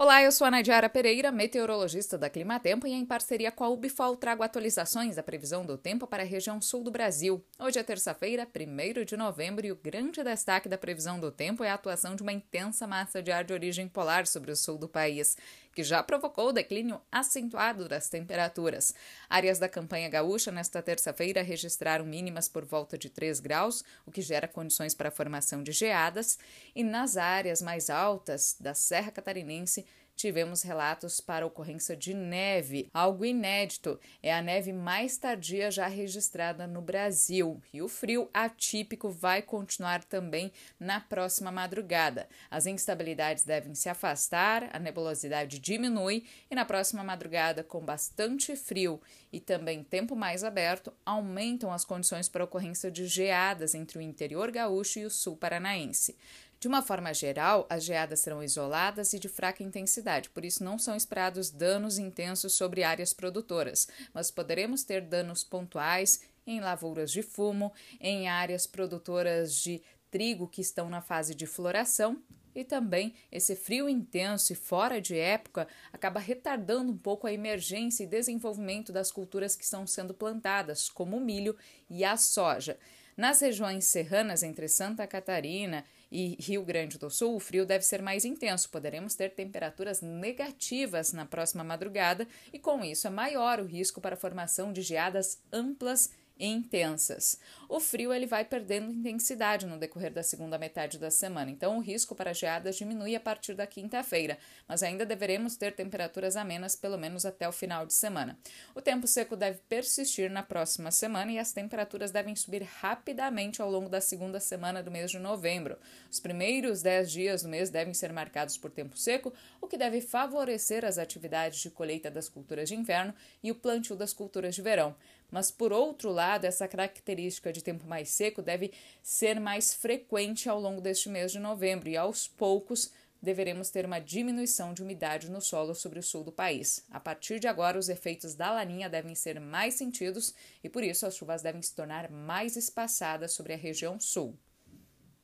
Olá, eu sou a Nadiara Pereira, meteorologista da Climatempo e em parceria com a Ubifol trago atualizações da previsão do tempo para a região sul do Brasil. Hoje é terça-feira, 1 de novembro e o grande destaque da previsão do tempo é a atuação de uma intensa massa de ar de origem polar sobre o sul do país, que já provocou o declínio acentuado das temperaturas. Áreas da campanha gaúcha nesta terça-feira registraram mínimas por volta de 3 graus, o que gera condições para a formação de geadas, e nas áreas mais altas da Serra Catarinense tivemos relatos para ocorrência de neve, algo inédito. É a neve mais tardia já registrada no Brasil. E o frio atípico vai continuar também na próxima madrugada. As instabilidades devem se afastar, a nebulosidade diminui e na próxima madrugada, com bastante frio e também tempo mais aberto, aumentam as condições para ocorrência de geadas entre o interior gaúcho e o sul paranaense. De uma forma geral, as geadas serão isoladas e de fraca intensidade, por isso não são esperados danos intensos sobre áreas produtoras, mas poderemos ter danos pontuais em lavouras de fumo, em áreas produtoras de trigo que estão na fase de floração e também esse frio intenso e fora de época acaba retardando um pouco a emergência e desenvolvimento das culturas que estão sendo plantadas, como o milho e a soja. Nas regiões serranas entre Santa Catarina e Rio Grande do Sul, o frio deve ser mais intenso. Poderemos ter temperaturas negativas na próxima madrugada e, com isso, é maior o risco para a formação de geadas amplas intensas. O frio ele vai perdendo intensidade no decorrer da segunda metade da semana, então o risco para geadas diminui a partir da quinta-feira, mas ainda deveremos ter temperaturas amenas pelo menos até o final de semana. O tempo seco deve persistir na próxima semana e as temperaturas devem subir rapidamente ao longo da segunda semana do mês de novembro. Os primeiros 10 dias do mês devem ser marcados por tempo seco, o que deve favorecer as atividades de colheita das culturas de inverno e o plantio das culturas de verão. Mas, por outro lado, essa característica de tempo mais seco deve ser mais frequente ao longo deste mês de novembro e, aos poucos, deveremos ter uma diminuição de umidade no solo sobre o sul do país. A partir de agora, os efeitos da laninha devem ser mais sentidos e, por isso, as chuvas devem se tornar mais espaçadas sobre a região sul.